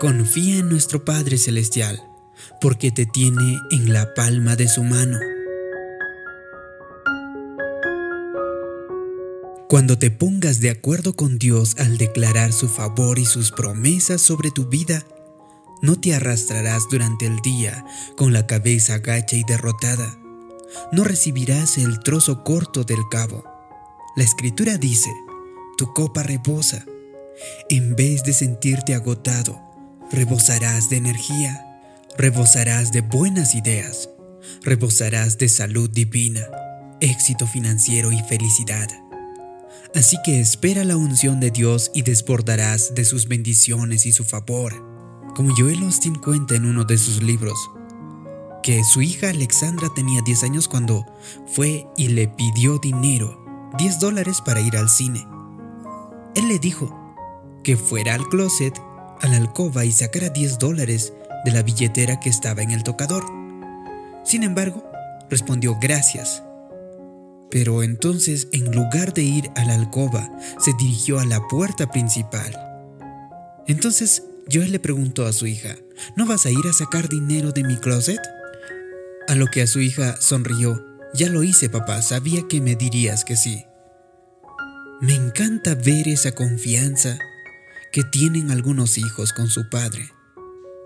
Confía en nuestro Padre Celestial, porque te tiene en la palma de su mano. Cuando te pongas de acuerdo con Dios al declarar su favor y sus promesas sobre tu vida, no te arrastrarás durante el día con la cabeza agacha y derrotada. No recibirás el trozo corto del cabo. La escritura dice, tu copa rebosa. En vez de sentirte agotado, rebosarás de energía, rebosarás de buenas ideas, rebosarás de salud divina, éxito financiero y felicidad. Así que espera la unción de Dios y desbordarás de sus bendiciones y su favor. Como Joel Austin cuenta en uno de sus libros, que su hija Alexandra tenía 10 años cuando fue y le pidió dinero, 10 dólares para ir al cine. Él le dijo que fuera al closet, a la alcoba y sacara 10 dólares de la billetera que estaba en el tocador. Sin embargo, respondió gracias pero entonces, en lugar de ir a la alcoba, se dirigió a la puerta principal. Entonces, Joel le preguntó a su hija, ¿no vas a ir a sacar dinero de mi closet? A lo que a su hija sonrió, ya lo hice papá, sabía que me dirías que sí. Me encanta ver esa confianza que tienen algunos hijos con su padre.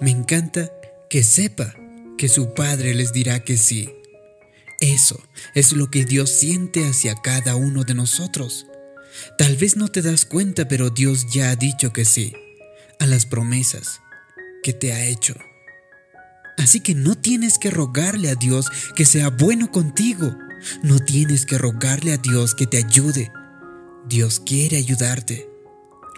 Me encanta que sepa que su padre les dirá que sí. Eso es lo que Dios siente hacia cada uno de nosotros. Tal vez no te das cuenta, pero Dios ya ha dicho que sí a las promesas que te ha hecho. Así que no tienes que rogarle a Dios que sea bueno contigo. No tienes que rogarle a Dios que te ayude. Dios quiere ayudarte.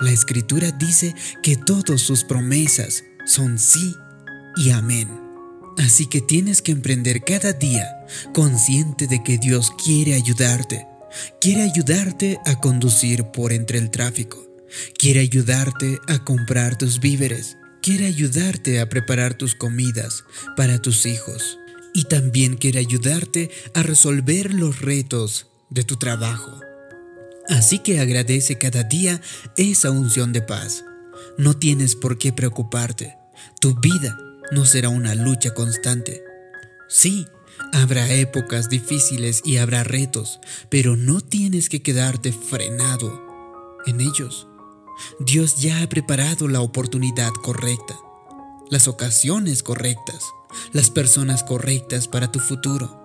La escritura dice que todas sus promesas son sí y amén. Así que tienes que emprender cada día consciente de que Dios quiere ayudarte. Quiere ayudarte a conducir por entre el tráfico. Quiere ayudarte a comprar tus víveres. Quiere ayudarte a preparar tus comidas para tus hijos. Y también quiere ayudarte a resolver los retos de tu trabajo. Así que agradece cada día esa unción de paz. No tienes por qué preocuparte. Tu vida no será una lucha constante. Sí, habrá épocas difíciles y habrá retos, pero no tienes que quedarte frenado en ellos. Dios ya ha preparado la oportunidad correcta, las ocasiones correctas, las personas correctas para tu futuro.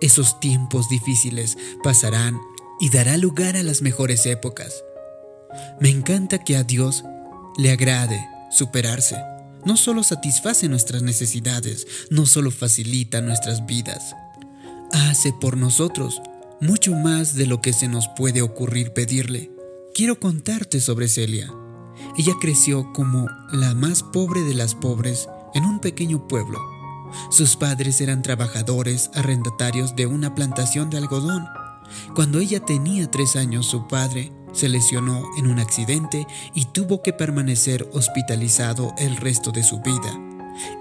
Esos tiempos difíciles pasarán y dará lugar a las mejores épocas. Me encanta que a Dios le agrade superarse no solo satisface nuestras necesidades, no solo facilita nuestras vidas, hace por nosotros mucho más de lo que se nos puede ocurrir pedirle. Quiero contarte sobre Celia. Ella creció como la más pobre de las pobres en un pequeño pueblo. Sus padres eran trabajadores arrendatarios de una plantación de algodón. Cuando ella tenía tres años, su padre se lesionó en un accidente y tuvo que permanecer hospitalizado el resto de su vida.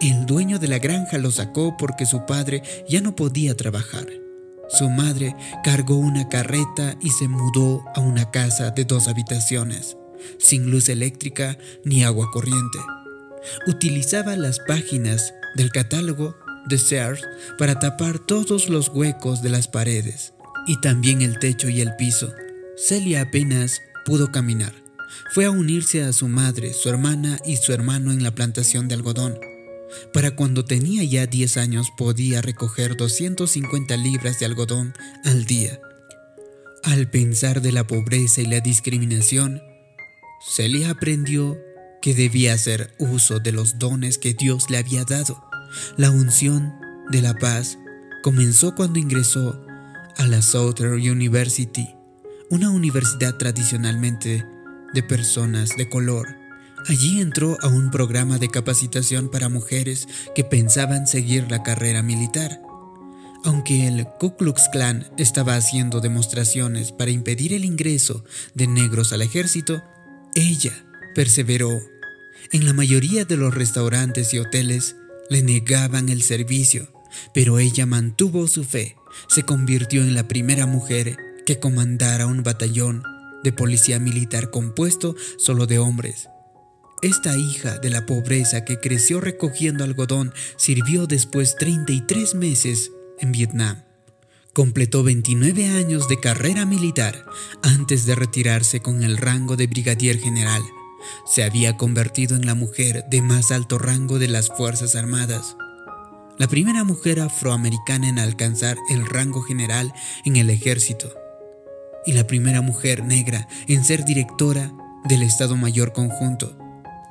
El dueño de la granja lo sacó porque su padre ya no podía trabajar. Su madre cargó una carreta y se mudó a una casa de dos habitaciones, sin luz eléctrica ni agua corriente. Utilizaba las páginas del catálogo de Sears para tapar todos los huecos de las paredes y también el techo y el piso. Celia apenas pudo caminar. Fue a unirse a su madre, su hermana y su hermano en la plantación de algodón. Para cuando tenía ya 10 años podía recoger 250 libras de algodón al día. Al pensar de la pobreza y la discriminación, Celia aprendió que debía hacer uso de los dones que Dios le había dado. La unción de la paz comenzó cuando ingresó a la Southern University una universidad tradicionalmente de personas de color. Allí entró a un programa de capacitación para mujeres que pensaban seguir la carrera militar. Aunque el Ku Klux Klan estaba haciendo demostraciones para impedir el ingreso de negros al ejército, ella perseveró. En la mayoría de los restaurantes y hoteles le negaban el servicio, pero ella mantuvo su fe, se convirtió en la primera mujer que comandara un batallón de policía militar compuesto solo de hombres. esta hija de la pobreza que creció recogiendo algodón sirvió después 33 meses en Vietnam. Completó 29 años de carrera militar antes de retirarse con el rango de brigadier general. Se había convertido en la mujer de más alto rango de las Fuerzas Armadas. La primera mujer afroamericana en alcanzar el rango general en el ejército. Y la primera mujer negra en ser directora del Estado Mayor Conjunto.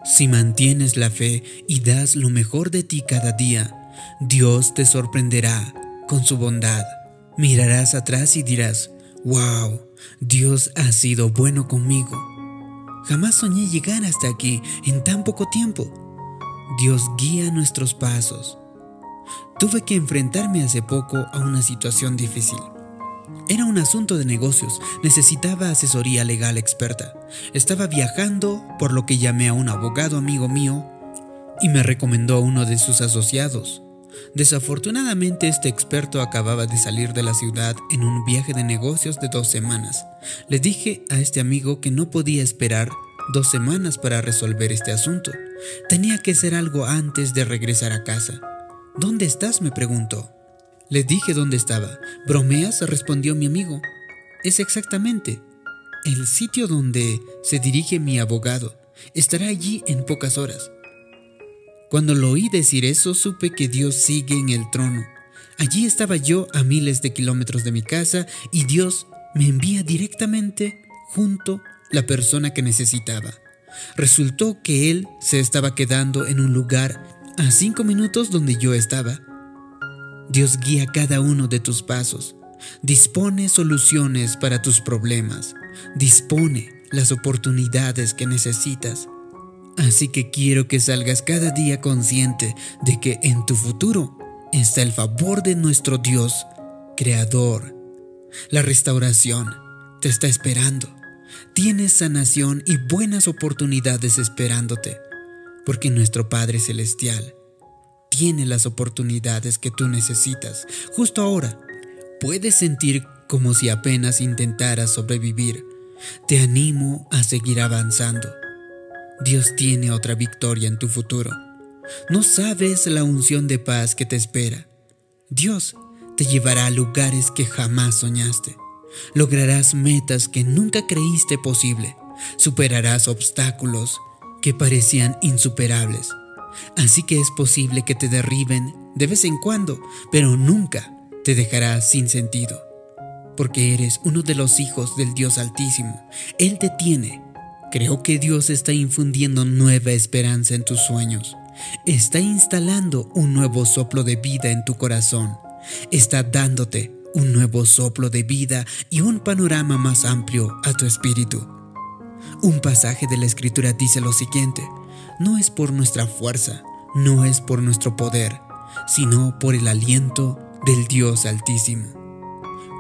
Si mantienes la fe y das lo mejor de ti cada día, Dios te sorprenderá con su bondad. Mirarás atrás y dirás, wow, Dios ha sido bueno conmigo. Jamás soñé llegar hasta aquí en tan poco tiempo. Dios guía nuestros pasos. Tuve que enfrentarme hace poco a una situación difícil. Era un asunto de negocios, necesitaba asesoría legal experta. Estaba viajando, por lo que llamé a un abogado amigo mío y me recomendó a uno de sus asociados. Desafortunadamente este experto acababa de salir de la ciudad en un viaje de negocios de dos semanas. Le dije a este amigo que no podía esperar dos semanas para resolver este asunto. Tenía que hacer algo antes de regresar a casa. ¿Dónde estás? me preguntó. Le dije dónde estaba. ¿Bromeas? respondió mi amigo. Es exactamente el sitio donde se dirige mi abogado. Estará allí en pocas horas. Cuando lo oí decir eso, supe que Dios sigue en el trono. Allí estaba yo a miles de kilómetros de mi casa y Dios me envía directamente junto la persona que necesitaba. Resultó que Él se estaba quedando en un lugar a cinco minutos donde yo estaba. Dios guía cada uno de tus pasos. Dispone soluciones para tus problemas. Dispone las oportunidades que necesitas. Así que quiero que salgas cada día consciente de que en tu futuro está el favor de nuestro Dios, Creador. La restauración te está esperando. Tienes sanación y buenas oportunidades esperándote, porque nuestro Padre Celestial tiene las oportunidades que tú necesitas. Justo ahora, puedes sentir como si apenas intentaras sobrevivir. Te animo a seguir avanzando Dios tiene otra victoria en tu futuro. No sabes la unción de paz que te espera. Dios te llevará a lugares que jamás soñaste. Lograrás metas que nunca creíste posible. Superarás obstáculos que parecían insuperables. Así que es posible que te derriben de vez en cuando, pero nunca te dejarás sin sentido. Porque eres uno de los hijos del Dios Altísimo. Él te tiene Creo que Dios está infundiendo nueva esperanza en tus sueños. Está instalando un nuevo soplo de vida en tu corazón. Está dándote un nuevo soplo de vida y un panorama más amplio a tu espíritu. Un pasaje de la escritura dice lo siguiente, no es por nuestra fuerza, no es por nuestro poder, sino por el aliento del Dios Altísimo.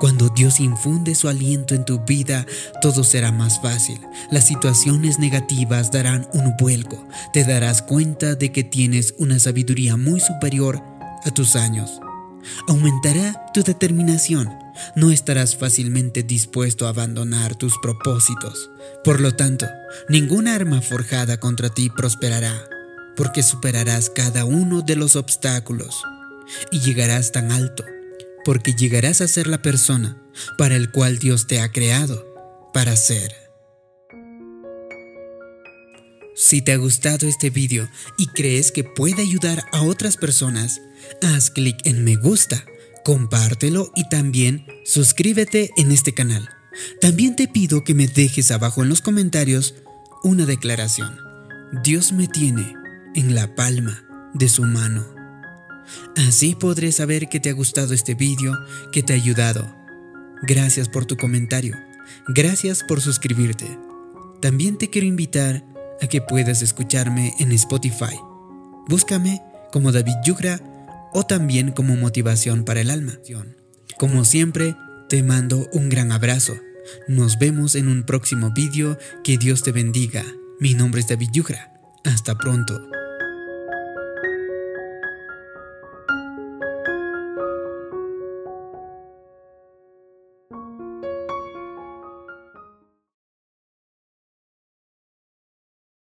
Cuando Dios infunde su aliento en tu vida, todo será más fácil. Las situaciones negativas darán un vuelco. Te darás cuenta de que tienes una sabiduría muy superior a tus años. Aumentará tu determinación. No estarás fácilmente dispuesto a abandonar tus propósitos. Por lo tanto, ninguna arma forjada contra ti prosperará, porque superarás cada uno de los obstáculos y llegarás tan alto porque llegarás a ser la persona para el cual Dios te ha creado para ser. Si te ha gustado este video y crees que puede ayudar a otras personas, haz clic en me gusta, compártelo y también suscríbete en este canal. También te pido que me dejes abajo en los comentarios una declaración. Dios me tiene en la palma de su mano. Así podré saber que te ha gustado este vídeo, que te ha ayudado. Gracias por tu comentario. Gracias por suscribirte. También te quiero invitar a que puedas escucharme en Spotify. Búscame como David Yugra o también como motivación para el alma. Como siempre, te mando un gran abrazo. Nos vemos en un próximo vídeo. Que Dios te bendiga. Mi nombre es David Yugra. Hasta pronto.